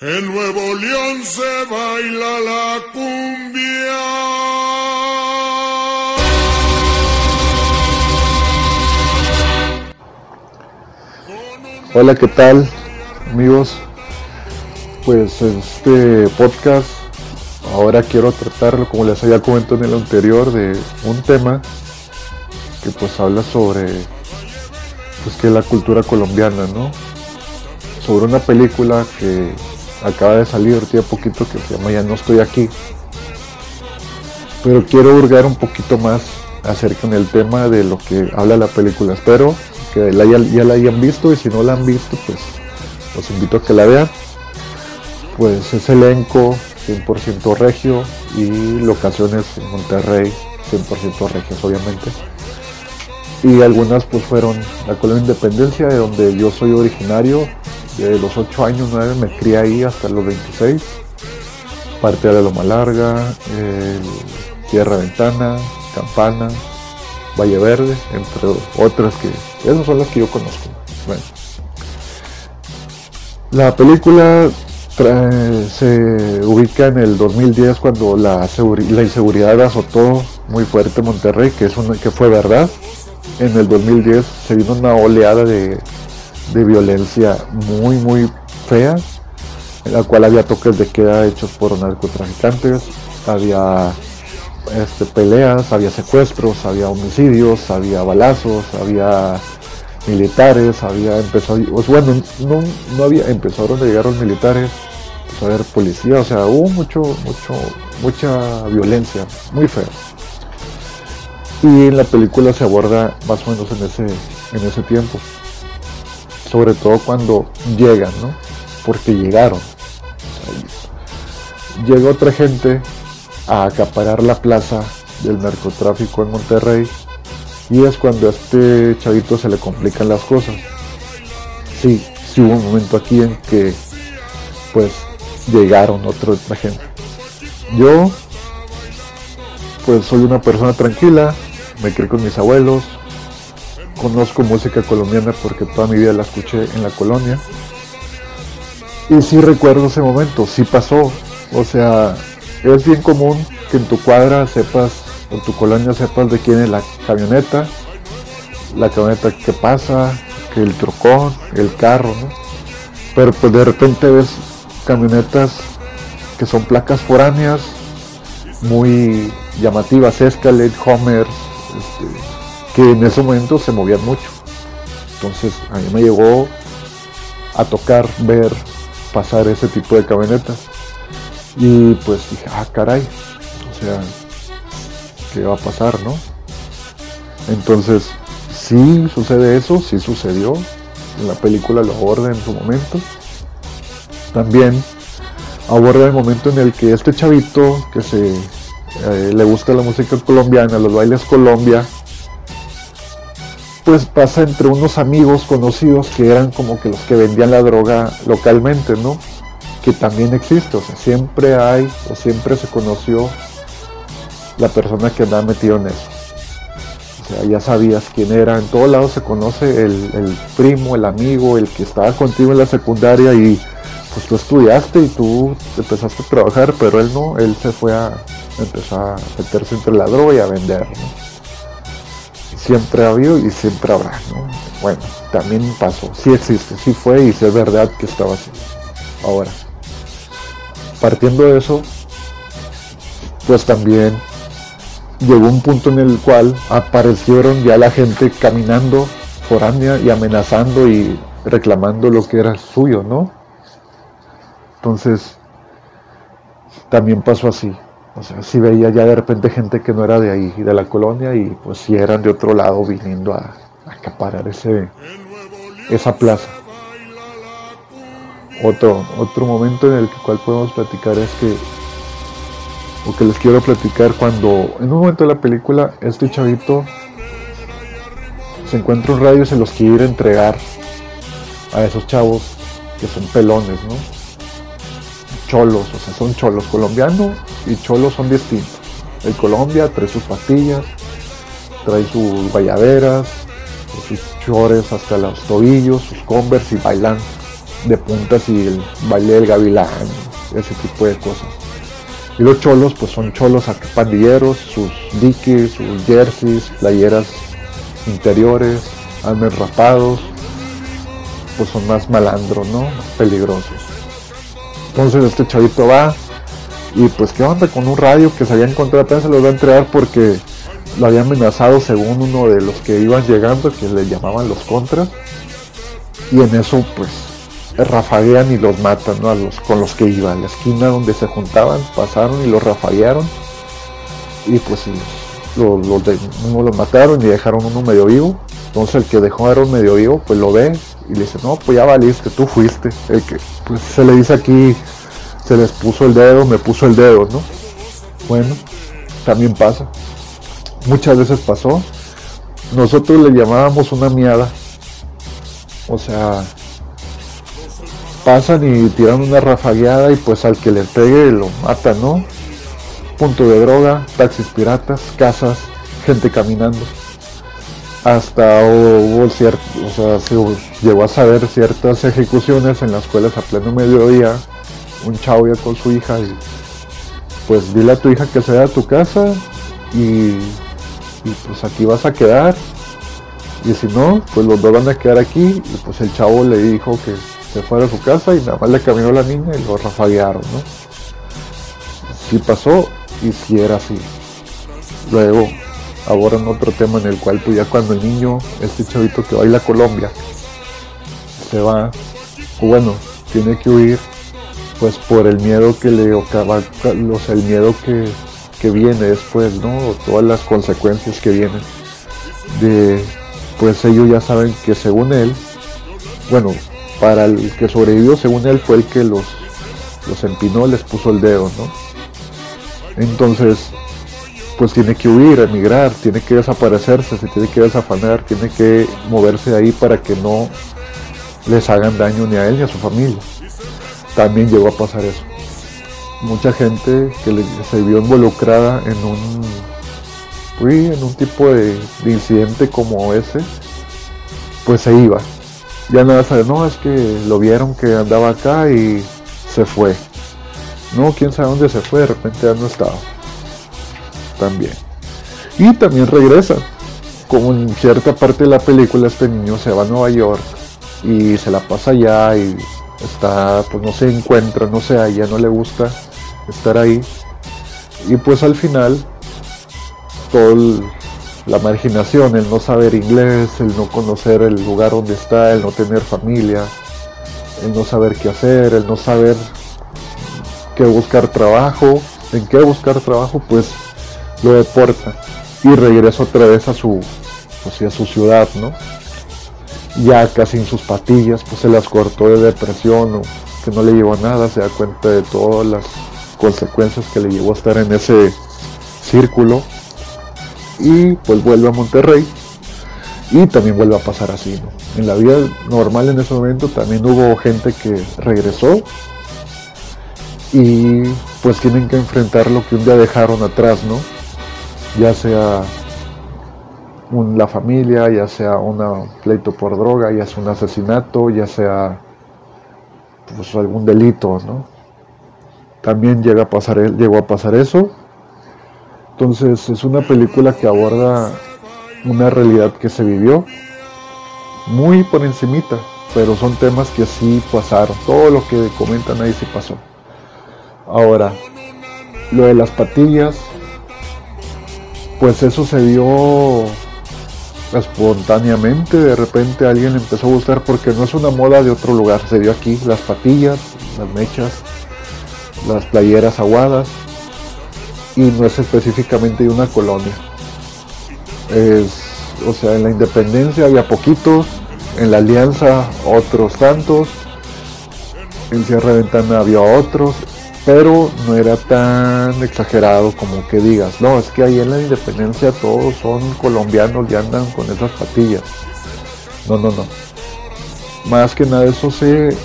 En Nuevo León se baila la cumbia. Hola, ¿qué tal amigos? Pues este podcast ahora quiero tratarlo como les había comentado en el anterior de un tema que pues habla sobre pues que la cultura colombiana, ¿no? Sobre una película que acaba de salir tiene poquito que se llama Ya no estoy aquí. Pero quiero hurgar un poquito más acerca del tema de lo que habla la película. Espero que la, ya, la hayan visto y si no la han visto, pues los invito a que la vean. Pues es elenco 100% regio y locaciones en Monterrey 100% regios obviamente. Y algunas pues fueron la Colonia Independencia de donde yo soy originario de los 8 años, 9 me crié ahí hasta los 26. Parte de Loma Larga, Tierra Ventana, Campana, Valle Verde, entre otras que esas son las que yo conozco. Bueno. La película se ubica en el 2010 cuando la, la inseguridad azotó muy fuerte Monterrey, que, es una, que fue verdad. En el 2010 se vino una oleada de de violencia muy muy fea, en la cual había toques de queda hechos por narcotraficantes, había este, peleas, había secuestros, había homicidios, había balazos, había militares, había empezado, bueno, no, no había, empezaron a llegar los militares, empezó a haber policía, o sea, hubo mucho, mucho, mucha violencia, muy fea. Y en la película se aborda más o menos en ese, en ese tiempo sobre todo cuando llegan, ¿no? Porque llegaron. llega otra gente a acaparar la plaza del narcotráfico en Monterrey y es cuando a este chavito se le complican las cosas. Sí, sí hubo un momento aquí en que pues llegaron otra, otra gente. Yo pues soy una persona tranquila, me crié con mis abuelos, conozco música colombiana porque toda mi vida la escuché en la colonia. Y sí recuerdo ese momento, sí pasó. O sea, es bien común que en tu cuadra sepas, en tu colonia sepas de quién es la camioneta, la camioneta que pasa, que el trocón, el carro, ¿no? Pero pues de repente ves camionetas que son placas foráneas, muy llamativas, Escalade, Homer, este, que en ese momento se movían mucho. Entonces a mí me llegó a tocar ver pasar ese tipo de camionetas. Y pues dije, ah, caray, o sea, ¿qué va a pasar, no? Entonces, sí sucede eso, sí sucedió. En la película lo aborda en su momento. También aborda el momento en el que este chavito que se eh, le gusta la música colombiana, los bailes Colombia, pues pasa entre unos amigos conocidos que eran como que los que vendían la droga localmente, ¿no? Que también existe, o sea, siempre hay o siempre se conoció la persona que andaba metido en eso. O sea, ya sabías quién era, en todos lados se conoce el, primo, el amigo, el que estaba contigo en la secundaria y pues tú estudiaste y tú empezaste a trabajar, pero él no, él se fue a empezar a meterse entre la droga y a vender. Siempre ha habido y siempre habrá, ¿no? Bueno, también pasó, sí existe, sí fue y sí es verdad que estaba así. Ahora, partiendo de eso, pues también llegó un punto en el cual aparecieron ya la gente caminando foránea y amenazando y reclamando lo que era suyo, ¿no? Entonces, también pasó así. O sea, si veía ya de repente gente que no era de ahí, de la colonia, y pues si eran de otro lado viniendo a, acaparar ese, esa plaza. Otro, otro momento en el cual podemos platicar es que, o que les quiero platicar, cuando en un momento de la película este chavito se encuentra un radio y se los quiere a entregar a esos chavos que son pelones, ¿no? Cholos, o sea, son cholos colombianos y cholos son distintos. El Colombia trae sus pastillas, trae sus bayaderas, sus chores hasta los tobillos, sus converse y bailando. de puntas y el baile del gavilán, ese tipo de cosas. Y los cholos, pues son cholos pandilleros, sus diques, sus jerseys, playeras interiores, almes rapados, pues son más malandros, ¿no? Más peligrosos. Entonces este chavito va y pues qué onda con un radio que se había encontrado, apenas se lo va a entregar porque lo había amenazado según uno de los que iban llegando, que le llamaban los contras. Y en eso pues rafaguean y los matan, ¿no? A los, con los que iban. La esquina donde se juntaban, pasaron y los rafaguearon. Y pues los, los, los mataron y dejaron uno medio vivo. Entonces el que dejó a medio vivo, pues lo ve y le dice, no, pues ya valiste, tú fuiste. El que, pues se le dice aquí, se les puso el dedo, me puso el dedo, ¿no? Bueno, también pasa. Muchas veces pasó. Nosotros le llamábamos una miada. O sea, pasan y tiran una rafagueada y pues al que le pegue lo mata, ¿no? Punto de droga, taxis piratas, casas, gente caminando hasta hubo cierto, o sea, se llegó a saber ciertas ejecuciones en las cuales a pleno mediodía un chavo ya con su hija y pues dile a tu hija que se vaya a tu casa y, pues aquí vas a quedar y si no, pues los dos van a quedar aquí y pues el chavo le dijo que se fuera a su casa y nada más le caminó la niña y lo rafaguearon, ¿no? Sí pasó y si era así. Luego abordan otro tema en el cual pues ya cuando el niño, este chavito que baila Colombia, se va, o bueno, tiene que huir, pues por el miedo que le ocava, los, el miedo que, que viene después, ¿no? O todas las consecuencias que vienen de, pues ellos ya saben que según él, bueno, para el que sobrevivió según él fue el que los, los empinó, les puso el dedo, ¿no? Entonces, pues tiene que huir, emigrar, tiene que desaparecerse, se tiene que desafanar, tiene que moverse de ahí para que no les hagan daño ni a él ni a su familia. También llegó a pasar eso. Mucha gente que se vio involucrada en un, en un tipo de, incidente como ese, pues se iba. Ya nada sabe, no, es que lo vieron que andaba acá y se fue. No, quién sabe dónde se fue, de repente ya no estaba también. Y también regresa. Como en cierta parte de la película este niño se va a Nueva York y se la pasa allá y está, pues no se encuentra, no sé, a ella no le gusta estar ahí. Y pues al final, toda la marginación, el no saber inglés, el no conocer el lugar donde está, el no tener familia, el no saber qué hacer, el no saber qué buscar trabajo, en qué buscar trabajo, pues lo deporta y regresa otra vez a su, pues, su ciudad, ¿no? Ya casi en sus patillas, pues se las cortó de depresión o que no le llevó a nada, se da cuenta de todas las consecuencias que le llevó a estar en ese círculo y pues vuelve a Monterrey y también vuelve a pasar así, ¿no? En la vida normal en ese momento también hubo gente que regresó y pues tienen que enfrentar lo que un día dejaron atrás, ¿no? Ya sea la familia, ya sea un pleito por droga, ya sea un asesinato, ya sea pues, algún delito, ¿no? También llega a pasar, llegó a pasar eso. Entonces es una película que aborda una realidad que se vivió muy por encimita, pero son temas que sí pasaron. Todo lo que comentan ahí sí pasó. Ahora, lo de las patillas, pues eso se dio espontáneamente, de repente alguien empezó a gustar porque no es una moda de otro lugar, se dio aquí las patillas, las mechas, las playeras aguadas y no es específicamente de una colonia. Es, o sea, en la independencia había poquitos, en la alianza otros tantos, en Sierra Ventana había otros, pero no era tan exagerado como que digas, no, es que ahí en la independencia todos son colombianos y andan con esas patillas. No, no, no. Más que nada eso se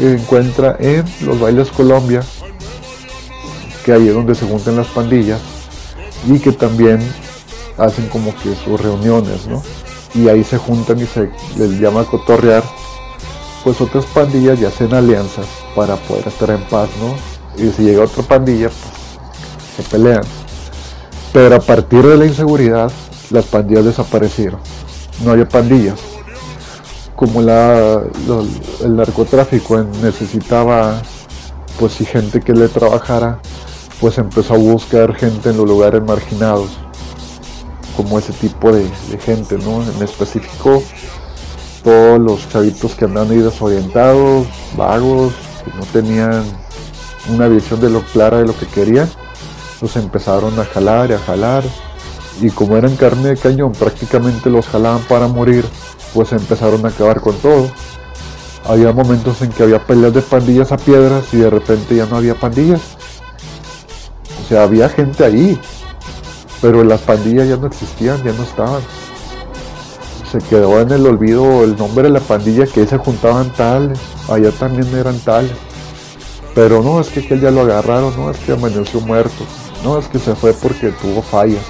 encuentra en los bailes Colombia, que ahí es donde se juntan las pandillas y que también hacen como que sus reuniones, ¿no? Y ahí se juntan y se les llama cotorrear pues otras pandillas ya hacen alianzas para poder estar en paz, ¿no? Y si llega otra pandilla, pues se pelean. Pero a partir de la inseguridad, las pandillas desaparecieron. No había pandillas. Como la, el narcotráfico necesitaba, pues si gente que le trabajara, pues empezó a buscar gente en los lugares marginados, como ese tipo de, gente, ¿no? En específico, todos los chavitos que andan ahí desorientados, vagos, que no tenían una visión de lo clara de lo que querían, los empezaron a jalar y a jalar, y como eran carne de cañón, prácticamente los jalaban para morir, pues empezaron a acabar con todo. Había momentos en que había peleas de pandillas a piedras y de repente ya no había pandillas o sea, había gente ahí, pero las pandillas ya no existían, ya no estaban. Se quedó en el olvido el nombre de la pandilla que se juntaban tales, allá también eran tales. Pero no, es que aquel ya lo agarraron, no, es que amaneció muerto, no, es que se fue porque tuvo fallas.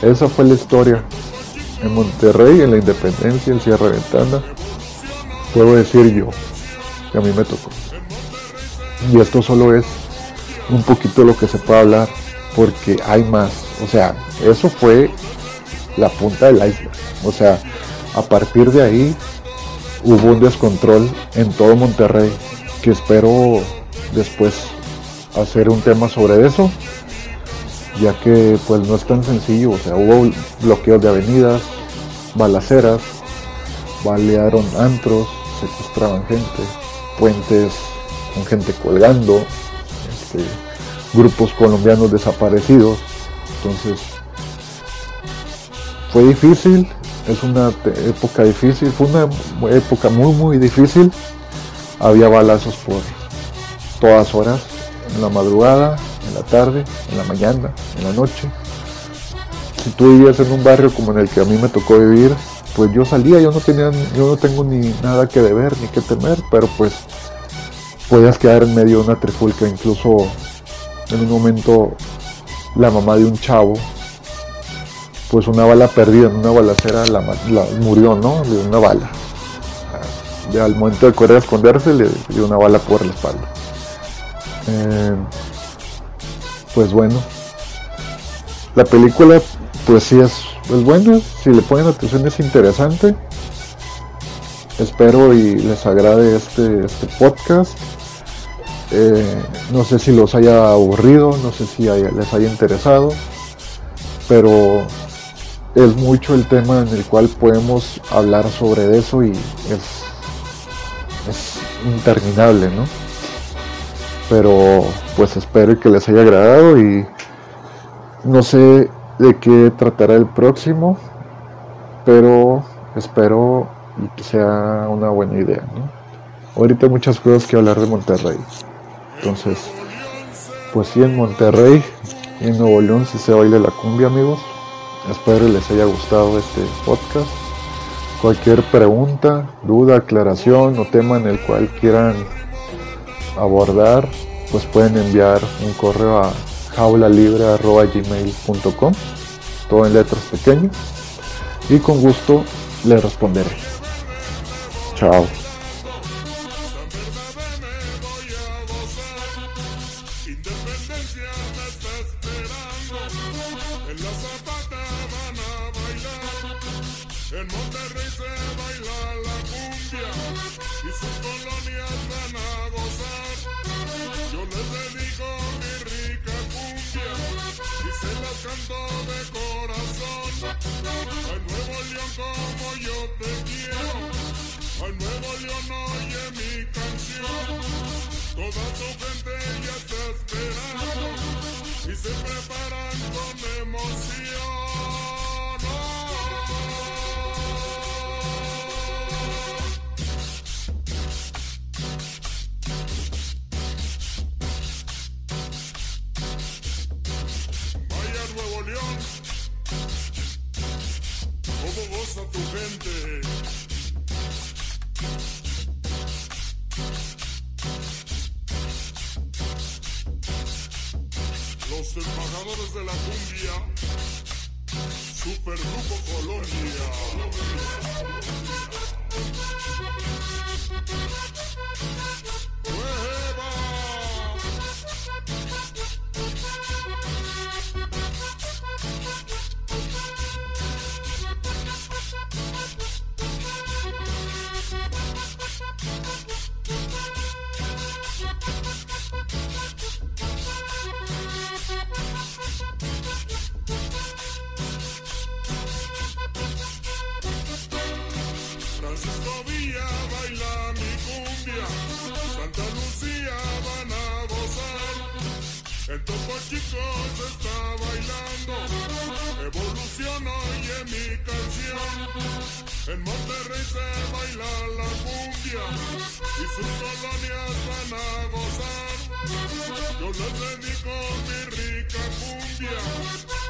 Esa fue la historia. En Monterrey, en la Independencia, en Sierra Ventana, puedo decir yo, que a mí me tocó. Y esto solo es un poquito lo que se puede hablar, porque hay más. O sea, eso fue la punta del iceberg. O sea, a partir de ahí hubo un descontrol en todo Monterrey, que espero después hacer un tema sobre eso, ya que pues no es tan sencillo, o sea, hubo bloqueos de avenidas, balaceras, balearon antros, secuestraban gente, puentes con gente colgando, este, grupos colombianos desaparecidos. Entonces, fue difícil, es una época difícil, fue una época muy, muy difícil. Había balazos por todas horas, en la madrugada, en la tarde, en la mañana, en la noche. Si tú vivías en un barrio como en el que a mí me tocó vivir, pues yo salía, yo no tenía, yo no tengo ni nada que deber ni que temer, pero pues podías quedar en medio de una trifulca, incluso en un momento la mamá de un chavo, pues una bala perdida en una balacera la, murió, ¿no? De una bala. Ya al momento de correr a esconderse le dio una bala por la espalda. Eh, pues bueno, la película pues sí es, es buena, si le ponen atención es interesante. Espero y les agrade este, este podcast. Eh, no sé si los haya aburrido, no sé si les haya interesado, pero es mucho el tema en el cual podemos hablar sobre eso y es, es interminable, ¿no? Pero pues espero que les haya agradado y no sé de qué tratará el próximo, pero espero que sea una buena idea. Ahorita hay muchas cosas que hablar de Monterrey. Entonces, pues sí, en Monterrey y en Nuevo León sí se baila la cumbia, amigos. Espero les haya gustado este podcast. Cualquier pregunta, duda, aclaración o tema en el cual quieran abordar, pues pueden enviar un correo a jaulalibre.gmail.com, todo en letras pequeñas, y con gusto les responderé. Chao. En Monterrey se baila la cumbia y sus colonias van a gozar. Yo les dedico mi rica cumbia y se las canto de corazón. Al Nuevo León como yo te quiero, al Nuevo León oye mi canción. Toda tu gente ya está esperando y se preparan con emoción. Los embajadores de la cumbia. Francisco Villa baila mi cumbia, Santa Lucía van a gozar, el topo chico se está bailando, evolucionó en Monterrey se baila la cumbia y sus colonias van a gozar. Yo les dedico mi rica cumbia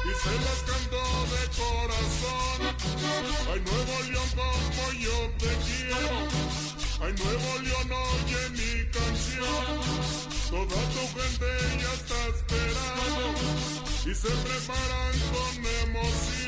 y se las canto de corazón. Ay, Nuevo León como yo te quiero. Ay, Nuevo León oye mi canción. Toda tu gente ya está esperando y se preparan con él.